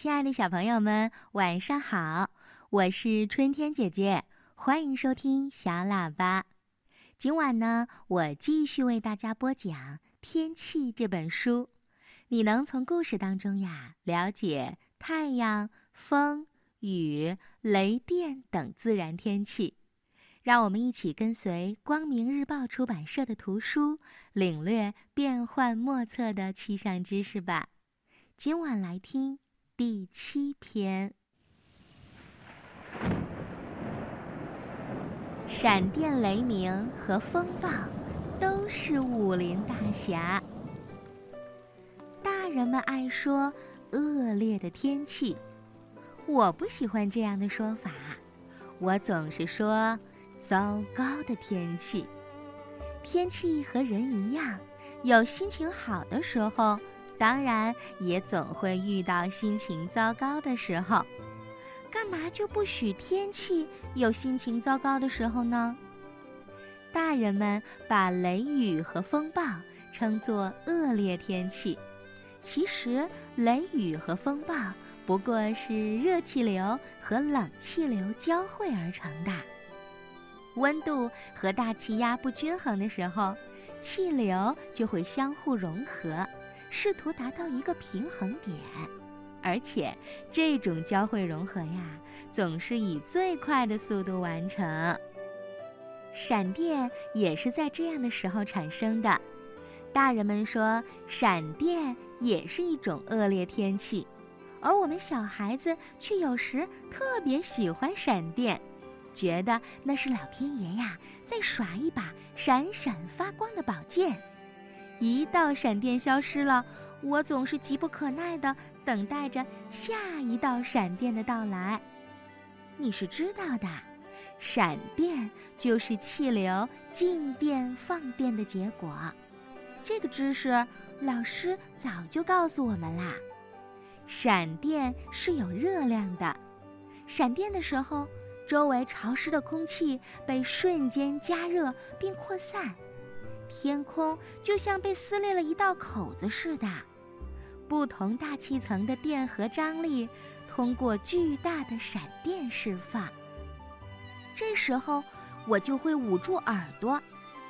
亲爱的小朋友们，晚上好！我是春天姐姐，欢迎收听小喇叭。今晚呢，我继续为大家播讲《天气》这本书。你能从故事当中呀，了解太阳、风、雨、雷电等自然天气。让我们一起跟随光明日报出版社的图书，领略变幻莫测的气象知识吧。今晚来听第七篇：闪电、雷鸣和风暴都是武林大侠。大人们爱说恶劣的天气，我不喜欢这样的说法，我总是说。糟糕的天气，天气和人一样，有心情好的时候，当然也总会遇到心情糟糕的时候。干嘛就不许天气有心情糟糕的时候呢？大人们把雷雨和风暴称作恶劣天气，其实雷雨和风暴不过是热气流和冷气流交汇而成的。温度和大气压不均衡的时候，气流就会相互融合，试图达到一个平衡点。而且，这种交汇融合呀，总是以最快的速度完成。闪电也是在这样的时候产生的。大人们说，闪电也是一种恶劣天气，而我们小孩子却有时特别喜欢闪电。觉得那是老天爷呀，在耍一把闪闪发光的宝剑。一道闪电消失了，我总是急不可耐地等待着下一道闪电的到来。你是知道的，闪电就是气流静电放电的结果。这个知识老师早就告诉我们啦。闪电是有热量的，闪电的时候。周围潮湿的空气被瞬间加热并扩散，天空就像被撕裂了一道口子似的。不同大气层的电荷张力通过巨大的闪电释放。这时候，我就会捂住耳朵，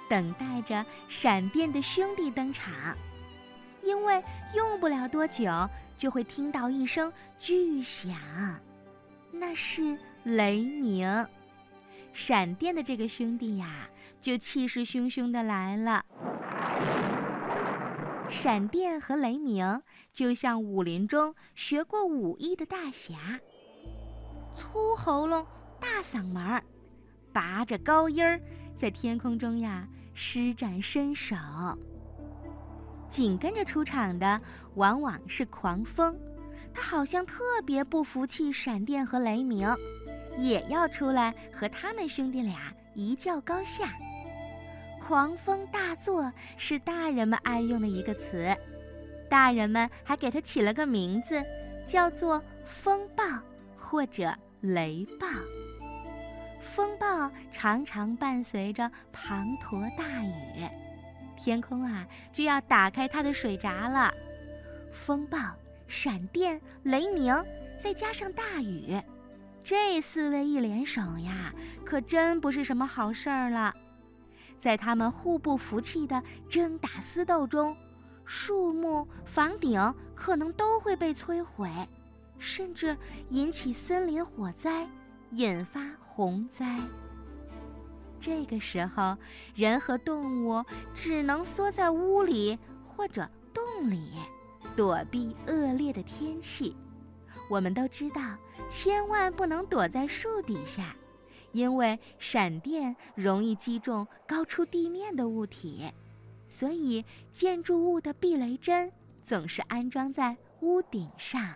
等待着闪电的兄弟登场，因为用不了多久就会听到一声巨响，那是。雷鸣，闪电的这个兄弟呀，就气势汹汹的来了。闪电和雷鸣就像武林中学过武艺的大侠，粗喉咙、大嗓门儿，拔着高音儿，在天空中呀施展身手。紧跟着出场的往往是狂风，他好像特别不服气闪电和雷鸣。也要出来和他们兄弟俩一较高下。狂风大作是大人们爱用的一个词，大人们还给它起了个名字，叫做风暴或者雷暴。风暴常常伴随着滂沱大雨，天空啊就要打开它的水闸了。风暴、闪电、雷鸣，再加上大雨。这四位一联手呀，可真不是什么好事儿了。在他们互不服气的争打厮斗中，树木、房顶可能都会被摧毁，甚至引起森林火灾，引发洪灾。这个时候，人和动物只能缩在屋里或者洞里，躲避恶劣的天气。我们都知道，千万不能躲在树底下，因为闪电容易击中高出地面的物体，所以建筑物的避雷针总是安装在屋顶上。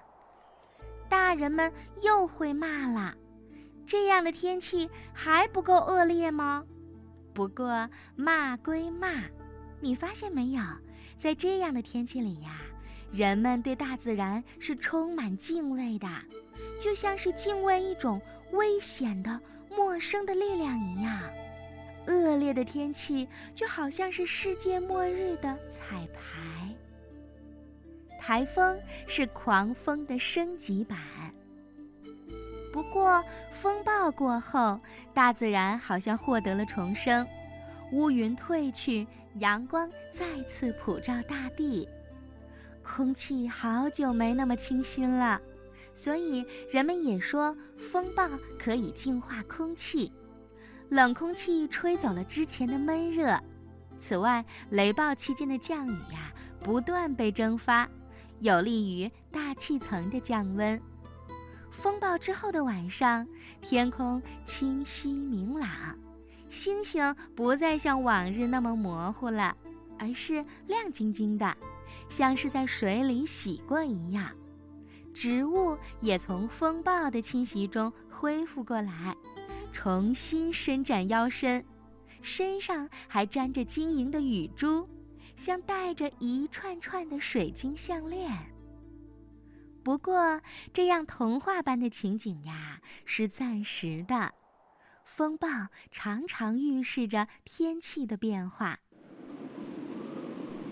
大人们又会骂了：这样的天气还不够恶劣吗？不过骂归骂，你发现没有，在这样的天气里呀。人们对大自然是充满敬畏的，就像是敬畏一种危险的、陌生的力量一样。恶劣的天气就好像是世界末日的彩排。台风是狂风的升级版。不过，风暴过后，大自然好像获得了重生，乌云退去，阳光再次普照大地，空气好久没那么清新了，所以人们也说风暴可以净化空气，冷空气吹走了之前的闷热。此外，雷暴期间的降雨呀，不断被蒸发，有利于大气层的降温。风暴之后的晚上，天空清晰明朗，星星不再像往日那么模糊了，而是亮晶晶的，像是在水里洗过一样。植物也从风暴的侵袭中恢复过来，重新伸展腰身，身上还沾着晶莹的雨珠，像戴着一串串的水晶项链。不过，这样童话般的情景呀，是暂时的。风暴常常预示着天气的变化。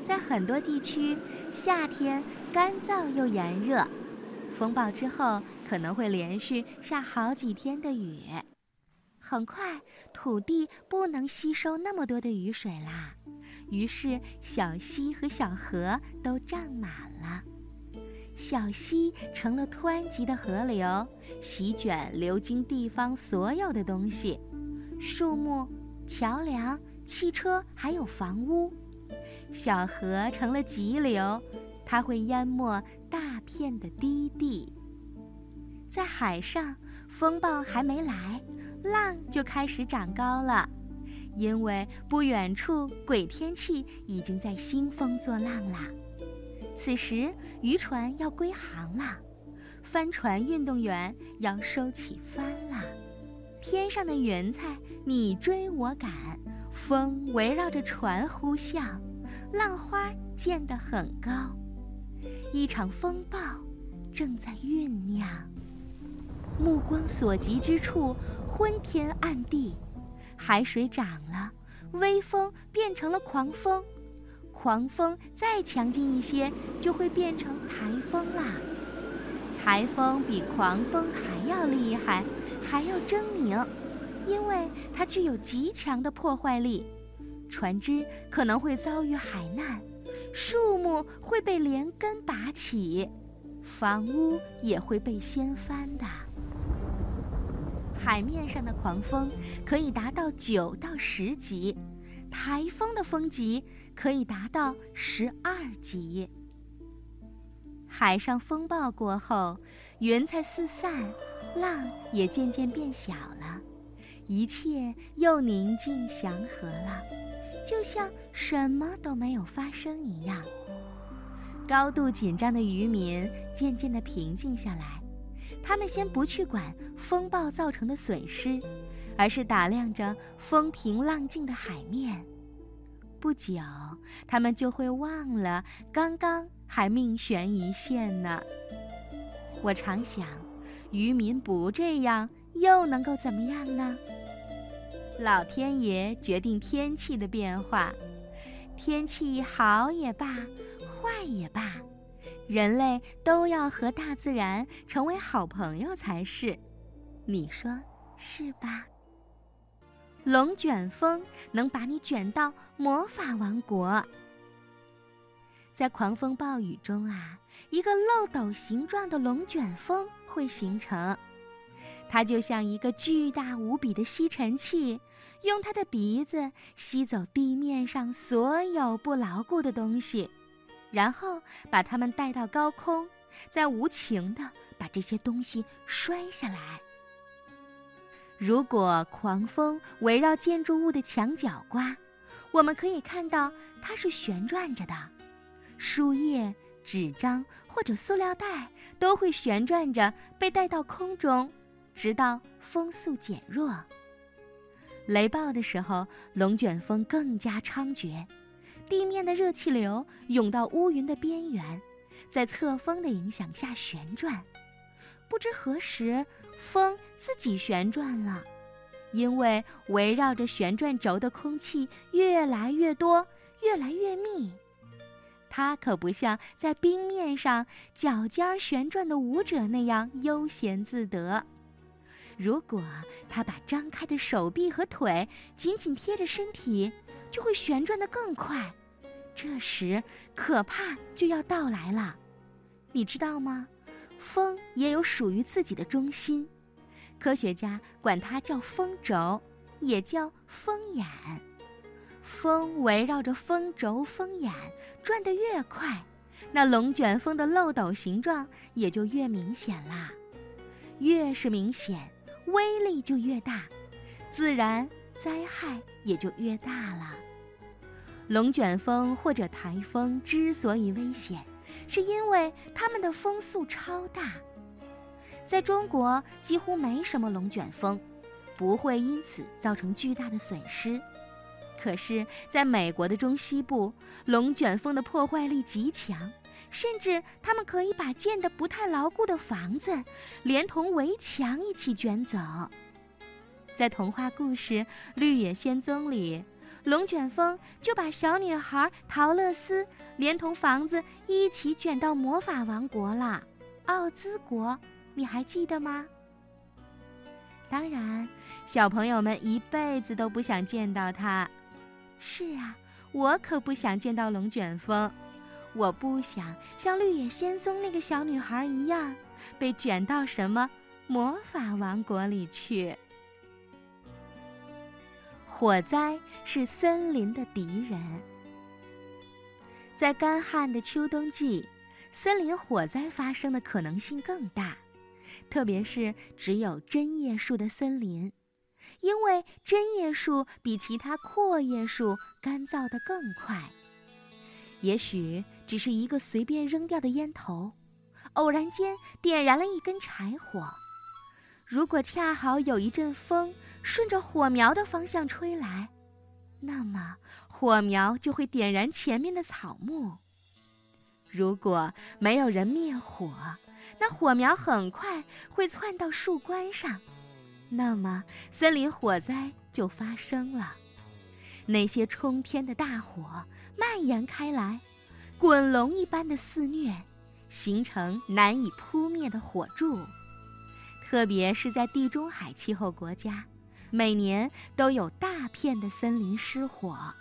在很多地区，夏天干燥又炎热，风暴之后可能会连续下好几天的雨。很快，土地不能吸收那么多的雨水啦，于是小溪和小河都涨满了。小溪成了湍急的河流，席卷流经地方所有的东西，树木、桥梁、汽车，还有房屋。小河成了急流，它会淹没大片的低地。在海上，风暴还没来，浪就开始长高了，因为不远处鬼天气已经在兴风作浪啦。此时，渔船要归航了，帆船运动员要收起帆了。天上的云彩你追我赶，风围绕着船呼啸，浪花溅得很高。一场风暴正在酝酿。目光所及之处，昏天暗地，海水涨了，微风变成了狂风。狂风再强劲一些，就会变成台风啦。台风比狂风还要厉害，还要狰狞，因为它具有极强的破坏力。船只可能会遭遇海难，树木会被连根拔起，房屋也会被掀翻的。海面上的狂风可以达到九到十级，台风的风级。可以达到十二级。海上风暴过后，云彩四散，浪也渐渐变小了，一切又宁静祥和了，就像什么都没有发生一样。高度紧张的渔民渐渐地平静下来，他们先不去管风暴造成的损失，而是打量着风平浪静的海面。不久，他们就会忘了刚刚还命悬一线呢。我常想，渔民不这样，又能够怎么样呢？老天爷决定天气的变化，天气好也罢，坏也罢，人类都要和大自然成为好朋友才是。你说是吧？龙卷风能把你卷到魔法王国。在狂风暴雨中啊，一个漏斗形状的龙卷风会形成，它就像一个巨大无比的吸尘器，用它的鼻子吸走地面上所有不牢固的东西，然后把它们带到高空，再无情地把这些东西摔下来。如果狂风围绕建筑物的墙角刮，我们可以看到它是旋转着的，树叶、纸张或者塑料袋都会旋转着被带到空中，直到风速减弱。雷暴的时候，龙卷风更加猖獗，地面的热气流涌到乌云的边缘，在侧风的影响下旋转。不知何时，风自己旋转了，因为围绕着旋转轴的空气越来越多、越来越密。它可不像在冰面上脚尖旋转的舞者那样悠闲自得。如果它把张开的手臂和腿紧紧贴着身体，就会旋转得更快。这时，可怕就要到来了。你知道吗？风也有属于自己的中心，科学家管它叫风轴，也叫风眼。风围绕着风轴、风眼转得越快，那龙卷风的漏斗形状也就越明显啦。越是明显，威力就越大，自然灾害也就越大了。龙卷风或者台风之所以危险，是因为它们的风速超大。在中国几乎没什么龙卷风，不会因此造成巨大的损失。可是，在美国的中西部，龙卷风的破坏力极强，甚至他们可以把建得不太牢固的房子，连同围墙一起卷走。在童话故事《绿野仙踪》里，龙卷风就把小女孩桃乐丝连同房子一起卷到魔法王国了——奥兹国，你还记得吗？当然，小朋友们一辈子都不想见到它。是啊，我可不想见到龙卷风，我不想像绿野仙踪那个小女孩一样，被卷到什么魔法王国里去。火灾是森林的敌人，在干旱的秋冬季，森林火灾发生的可能性更大，特别是只有针叶树的森林。因为针叶树比其他阔叶树干燥得更快。也许只是一个随便扔掉的烟头，偶然间点燃了一根柴火。如果恰好有一阵风顺着火苗的方向吹来，那么火苗就会点燃前面的草木。如果没有人灭火，那火苗很快会窜到树冠上。那么，森林火灾就发生了。那些冲天的大火蔓延开来，滚龙一般的肆虐，形成难以扑灭的火柱。特别是在地中海气候国家，每年都有大片的森林失火。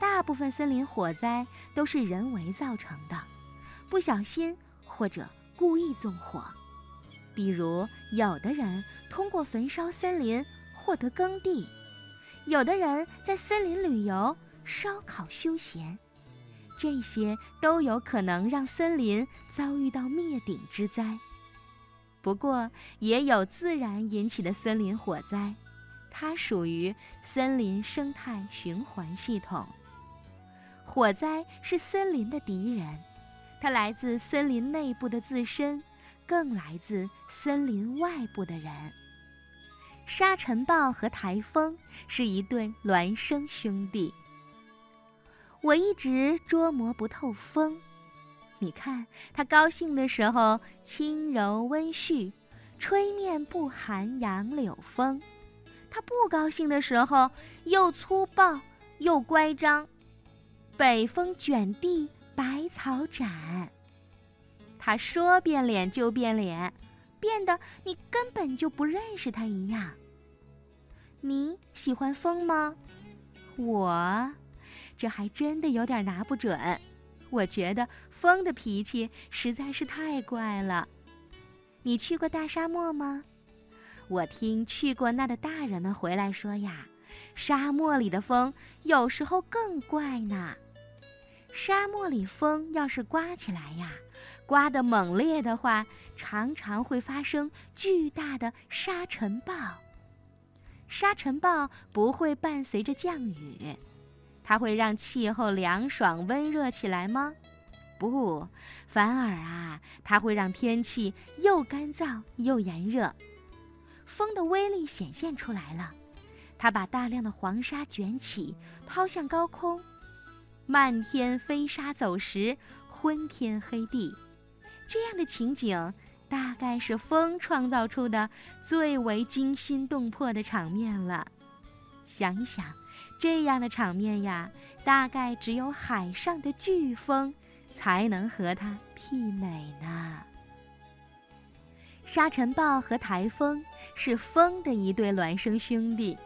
大部分森林火灾都是人为造成的，不小心或者故意纵火。比如，有的人通过焚烧森林获得耕地，有的人在森林旅游、烧烤休闲，这些都有可能让森林遭遇到灭顶之灾。不过，也有自然引起的森林火灾，它属于森林生态循环系统。火灾是森林的敌人，它来自森林内部的自身。更来自森林外部的人。沙尘暴和台风是一对孪生兄弟。我一直捉摸不透风，你看他高兴的时候轻柔温煦，吹面不寒杨柳风；他不高兴的时候又粗暴又乖张，北风卷地，百草斩。他说变脸就变脸，变得你根本就不认识他一样。你喜欢风吗？我，这还真的有点拿不准。我觉得风的脾气实在是太怪了。你去过大沙漠吗？我听去过那的大人们回来说呀，沙漠里的风有时候更怪呢。沙漠里风要是刮起来呀。刮得猛烈的话，常常会发生巨大的沙尘暴。沙尘暴不会伴随着降雨，它会让气候凉爽温热起来吗？不，反而啊，它会让天气又干燥又炎热。风的威力显现出来了，它把大量的黄沙卷起，抛向高空，漫天飞沙走石，昏天黑地。这样的情景，大概是风创造出的最为惊心动魄的场面了。想一想，这样的场面呀，大概只有海上的飓风才能和它媲美呢。沙尘暴和台风是风的一对孪生兄弟，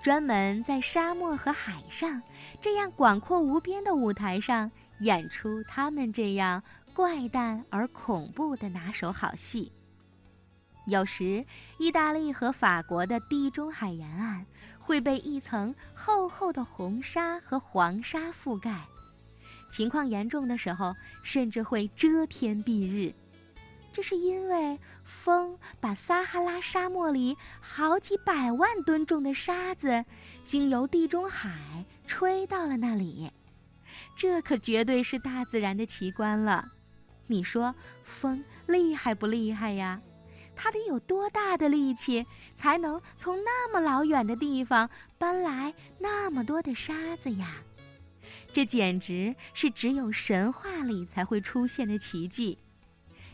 专门在沙漠和海上这样广阔无边的舞台上演出他们这样怪诞而恐怖的拿手好戏。有时，意大利和法国的地中海沿岸会被一层厚厚的红沙和黄沙覆盖，情况严重的时候，甚至会遮天蔽日。这是因为风把撒哈拉沙漠里好几百万吨重的沙子，经由地中海吹到了那里。这可绝对是大自然的奇观了。你说风厉害不厉害呀？它得有多大的力气，才能从那么老远的地方搬来那么多的沙子呀？这简直是只有神话里才会出现的奇迹。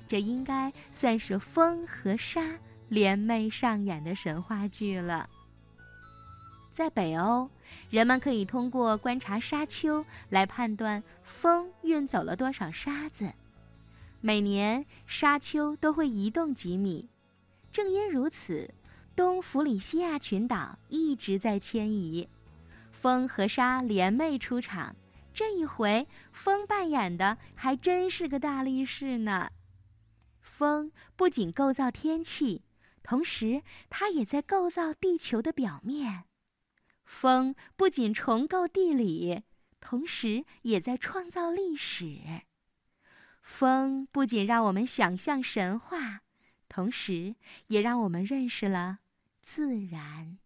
这应该算是风和沙联袂上演的神话剧了。在北欧，人们可以通过观察沙丘来判断风运走了多少沙子。每年沙丘都会移动几米。正因如此，东弗里西亚群岛一直在迁移，风和沙联袂出场。这一回，风扮演的还真是个大力士呢。风不仅构造天气，同时它也在构造地球的表面。风不仅重构地理，同时也在创造历史。风不仅让我们想象神话。同时，也让我们认识了自然。